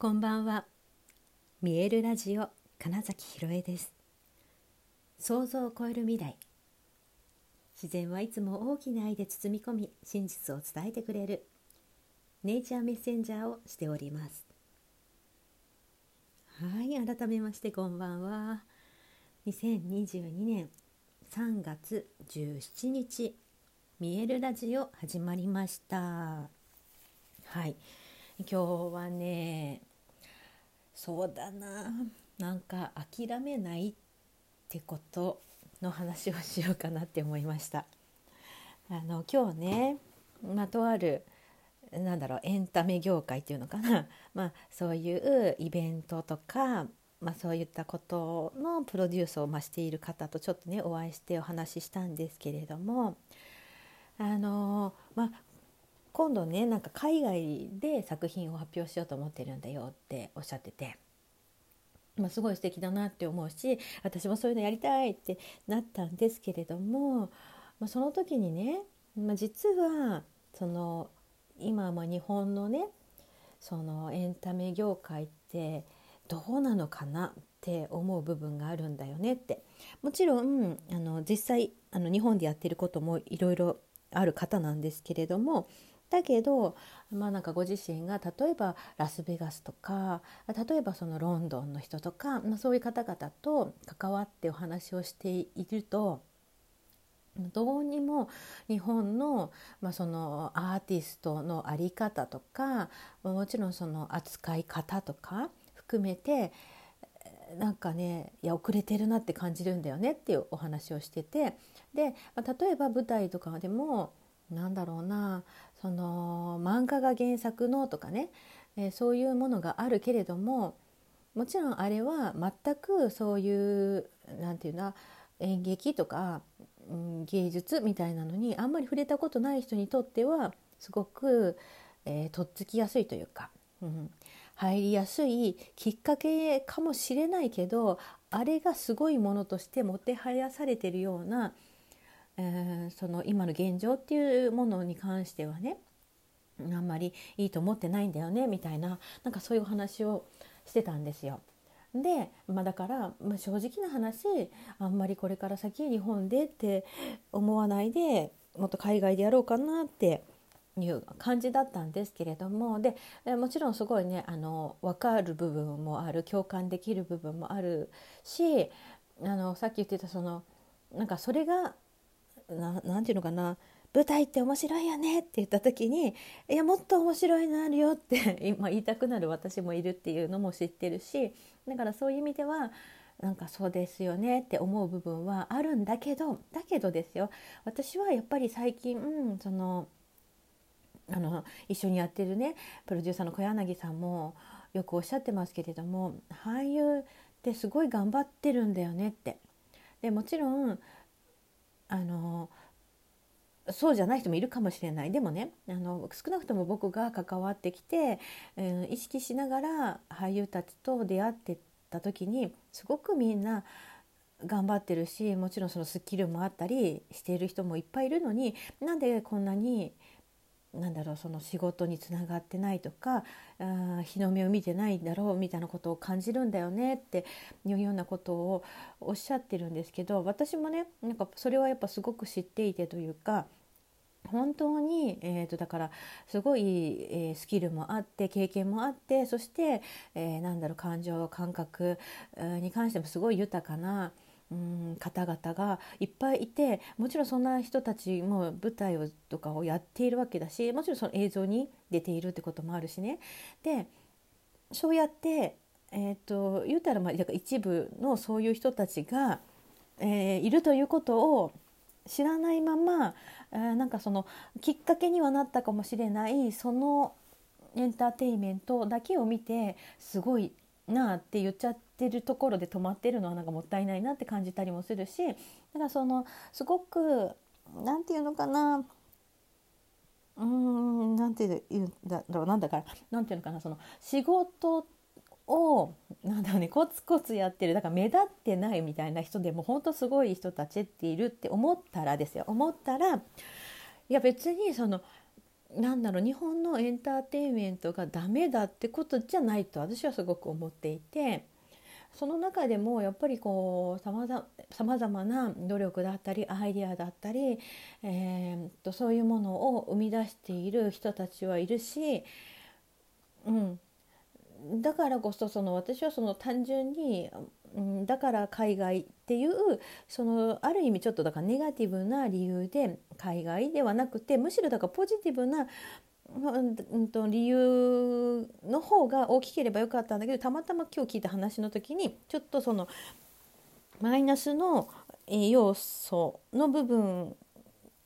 こんばんは。見えるラジオ金崎ひろえです。想像を超える未来。自然はいつも大きな愛で包み込み、真実を伝えてくれるネイチャーメッセンジャーをしております。はい、改めましてこんばんは。2022年3月17日、見えるラジオ始まりました。はい。今日はねそうだななんか諦めないってことの話をしようかなって思いました。あの今日ね、まあ、とあるなんだろうエンタメ業界っていうのかな、まあ、そういうイベントとか、まあ、そういったことのプロデュースをましている方とちょっとねお会いしてお話ししたんですけれどもあの、まあ、今度ねなんか海外で作品を発表しようと思ってるんだよっておっしゃってて。まあ、すごい素敵だなって思うし私もそういうのやりたいってなったんですけれども、まあ、その時にね、まあ、実はその今も日本のねそのエンタメ業界ってどうなのかなって思う部分があるんだよねってもちろんあの実際あの日本でやってることもいろいろある方なんですけれどもだけど、まあ、なんかご自身が例えばラスベガスとか例えばそのロンドンの人とか、まあ、そういう方々と関わってお話をしているとどうにも日本の,、まあそのアーティストの在り方とかもちろんその扱い方とか含めてなんかねいや遅れてるなって感じるんだよねっていうお話をしててで、まあ、例えば舞台とかでもなんだろうなその漫画が原作のとかね、えー、そういうものがあるけれどももちろんあれは全くそういう何て言うな演劇とか、うん、芸術みたいなのにあんまり触れたことない人にとってはすごく、えー、とっつきやすいというか、うん、入りやすいきっかけかもしれないけどあれがすごいものとしてもてはやされてるようなえー、その今の現状っていうものに関してはねあんまりいいと思ってないんだよねみたいななんかそういうお話をしてたんですよ。で、まあ、だから、まあ、正直な話あんまりこれから先日本でって思わないでもっと海外でやろうかなっていう感じだったんですけれどもでもちろんすごいねあの分かる部分もある共感できる部分もあるしあのさっき言ってたそのなんかそれがななんていうのかな舞台って面白いよねって言った時にいやもっと面白いのあるよって 今言いたくなる私もいるっていうのも知ってるしだからそういう意味ではなんかそうですよねって思う部分はあるんだけどだけどですよ私はやっぱり最近、うん、そのあの一緒にやってるねプロデューサーの小柳さんもよくおっしゃってますけれども俳優ってすごい頑張ってるんだよねって。でもちろんあのそうじゃない人もいるかもしれない。でもねあの少なくとも僕が関わってきて、えー、意識しながら俳優たちと出会ってた時にすごくみんな頑張ってるしもちろんそのスキルもあったりしている人もいっぱいいるのになんでこんなになんだろうその仕事につながってないとかあ日の目を見てないんだろうみたいなことを感じるんだよねっていうようなことをおっしゃってるんですけど私もねなんかそれはやっぱすごく知っていてというか本当に、えーと、だからすごい、えー、スキルもあって経験もあってそして、えー、なんだろう感情感覚、に関してもすごい豊かなうん方々がいっぱいいてもちろんそんな人たちも舞台をとかをやっているわけだしもちろんその映像に出ているってこともあるしね。でそうやって、えーと、言うたらまあ一部のそういう人たちが、えー、いるということを知らないまま、えー、なんかそのきっかけにはなったかもしれないそのエンターテインメントだけを見てすごいなあって言っちゃってるところで止まってるのはなんかもったいないなって感じたりもするしだからそのすごく何て言うのかなうーんなんて言うんだろうなんだからなんていうのかなその仕事をなんだろうねコツコツやってるだから目立ってないみたいな人でも本当すごい人たちっているって思ったらですよ。思ったらいや別にそのなんだろう日本のエンターテインメントがダメだってことじゃないと私はすごく思っていてその中でもやっぱりこうさまざまな努力だったりアイデアだったり、えー、とそういうものを生み出している人たちはいるし、うん、だからこそその私はその単純に、うん、だから海外っていうそのある意味ちょっとだからネガティブな理由で海外ではなくてむしろだからポジティブなうんと理由の方が大きければよかったんだけどたまたま今日聞いた話の時にちょっとそのマイナスの要素の部分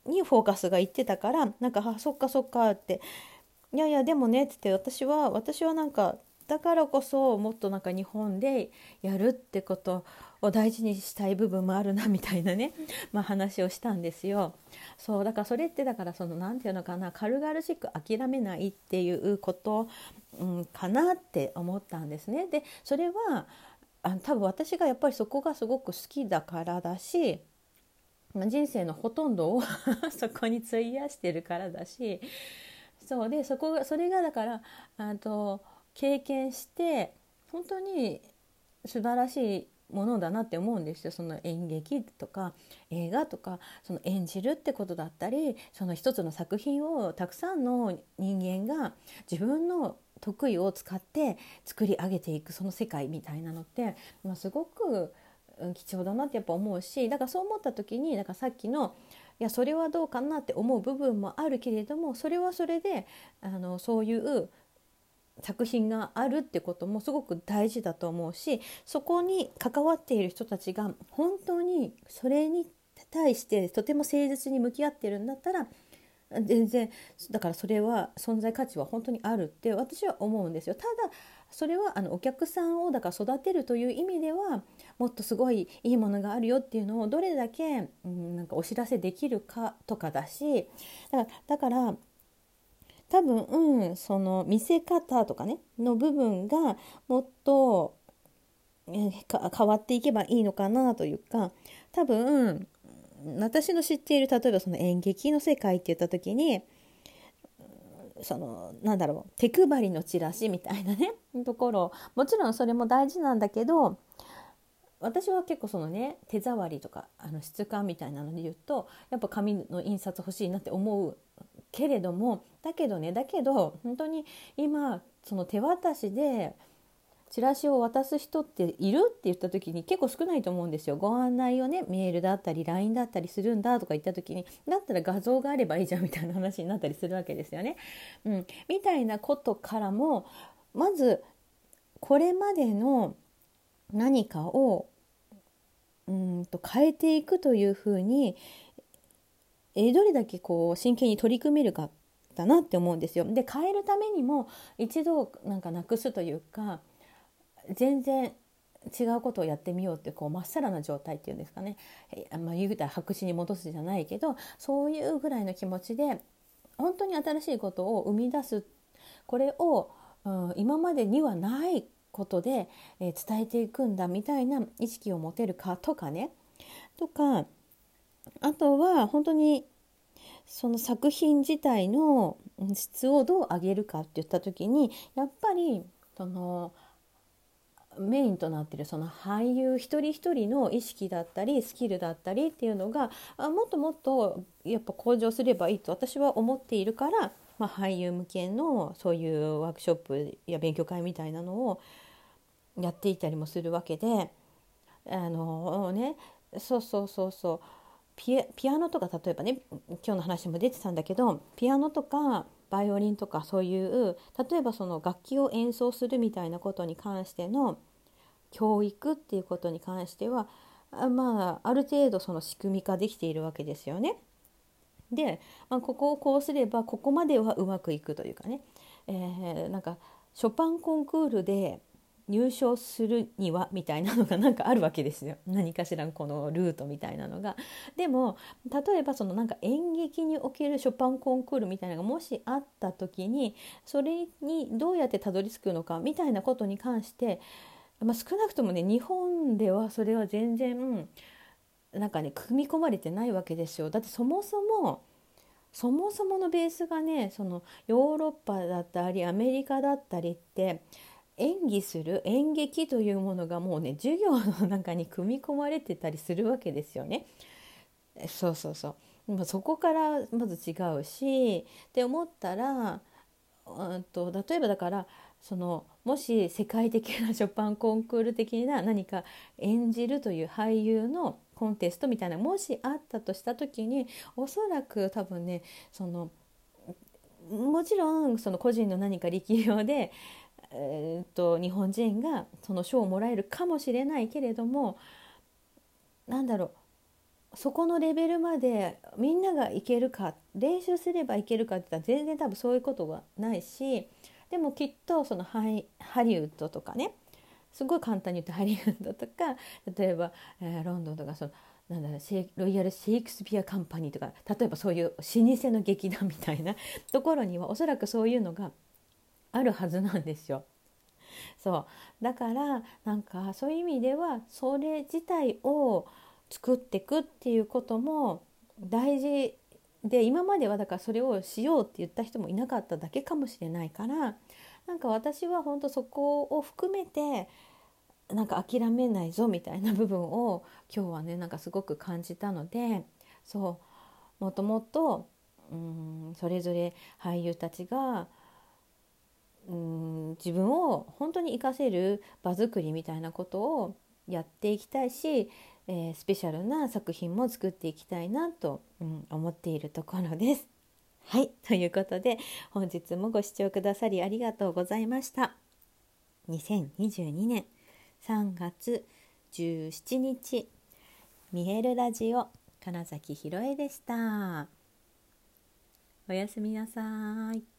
にフォーカスがいってたからなんか「あそっかそっか」って「いやいやでもね」って言って私は私はなんかだからこそもっとなんか日本でやるってことを大事にしたい部分もあるなみたいなね、まあ、話をしたんですよ。そうだからそれってだからその何て言うのかな軽々しく諦めないっていうこと、うん、かなって思ったんですね。でそれはあ多分私がやっぱりそこがすごく好きだからだし人生のほとんどを そこに費やしてるからだしそうでそこがそれがだからあと経験して本当に素晴らしいものだなって思うんですよ。その演劇とか映画とかその演じるってことだったりその一つの作品をたくさんの人間が自分の得意を使って作り上げていくその世界みたいなのって、まあ、すごく貴重だなってやっぱ思うしだからそう思った時にだからさっきのいやそれはどうかなって思う部分もあるけれどもそれはそれであのそういう作品があるってこともすごく大事だと思うしそこに関わっている人たちが本当にそれに対してとても誠実に向き合ってるんだったら全然だからそれは存在価値は本当にあるって私は思うんですよ。ただそれはあのお客さんをだから育てるという意味ではもっとすごいいいものがあるよっていうのをどれだけ、うん、なんかお知らせできるかとかだしだからだから多分、その見せ方とかねの部分がもっと、変わっていけばいいのかなというか多分私の知っている例えばその演劇の世界って言った時にそのなんだろう手配りのチラシみたいなね ところもちろんそれも大事なんだけど私は結構そのね手触りとかあの質感みたいなので言うとやっぱ紙の印刷欲しいなって思うけれどもだけどねだけど本当に今その手渡しでチラシを渡す人っているって言った時に結構少ないと思うんですよ。ご案内をねメールだったり LINE だったりするんだとか言った時にだったら画像があればいいじゃんみたいな話になったりするわけですよね。うん、みたいなことからもまずこれまでの何かをうんと変えていくというふうにえどれだけこう真剣に取り組めるかだなって思うんですよ。で変えるためにも一度なんかなくすというか全然違うことをやってみようってこうまっさらな状態っていうんですかね、えまあ、言うたら白紙に戻すじゃないけどそういうぐらいの気持ちで本当に新しいことを生み出すこれを、うん、今までにはないことで、えー、伝えていくんだみたいな意識を持てるかとかねとかあとは本当にその作品自体の質をどう上げるかって言った時にやっぱりそのメインとなってるその俳優一人一人の意識だったりスキルだったりっていうのがもっともっとやっぱ向上すればいいと私は思っているから、まあ、俳優向けのそういうワークショップや勉強会みたいなのをやっていたりもするわけであのねそうそうそうそう。ピアノとか例えばね今日の話も出てたんだけどピアノとかバイオリンとかそういう例えばその楽器を演奏するみたいなことに関しての教育っていうことに関してはまあある程度その仕組み化できているわけですよね。で、まあ、ここをこうすればここまではうまくいくというかね、えー、なんかショパンコンクールで入賞するにはみたいなのがなんかあるわけですよ 何かしらこのルートみたいなのが。でも例えばそのなんか演劇におけるショパンコンクールみたいなのがもしあった時にそれにどうやってたどり着くのかみたいなことに関して、まあ、少なくともね日本ではそれは全然なんかね組み込まれてないわけですよ。だってそもそもそもそものベースがねそのヨーロッパだったりアメリカだったりって演技する演劇というものがもうね授業の中に組み込まれてたりするわけですよね。そうそうそうまそこからまず違うしって思ったらうんと例えばだからそのもし世界的なショパンコンクール的な何か演じるという俳優のコンテストみたいなもしあったとした時におそらく多分ねそのもちろんその個人の何か力量で、えー、っと日本人がその賞をもらえるかもしれないけれどもなんだろうそこのレベルまでみんながいけるか練習すればいけるかって言ったら全然多分そういうことはないしでもきっとそのハリウッドとかねすごい簡単に言うとハリウッドとか例えば、えー、ロンドンとかそのなんだろうロイヤル・シェイクスピア・カンパニーとか例えばそういう老舗の劇団みたいなところにはおそらくそういうのがあるはずなんですよ。そうだからなんかそういう意味ではそれ自体を作っていくっていうことも大事で今まではだからそれをしようって言った人もいなかっただけかもしれないからなんか私は本当そこを含めてなんか諦めないぞみたいな部分を今日はねなんかすごく感じたのでそうもともとうんそれぞれ俳優たちがうん自分を本当に活かせる場作りみたいなことをやっていきたいしえー、スペシャルな作品も作っていきたいなと、うん、思っているところです。はいということで本日もご視聴くださりありがとうございました。2022年3月17日見えるラジオ金崎ひろえでした。おやすみなさい。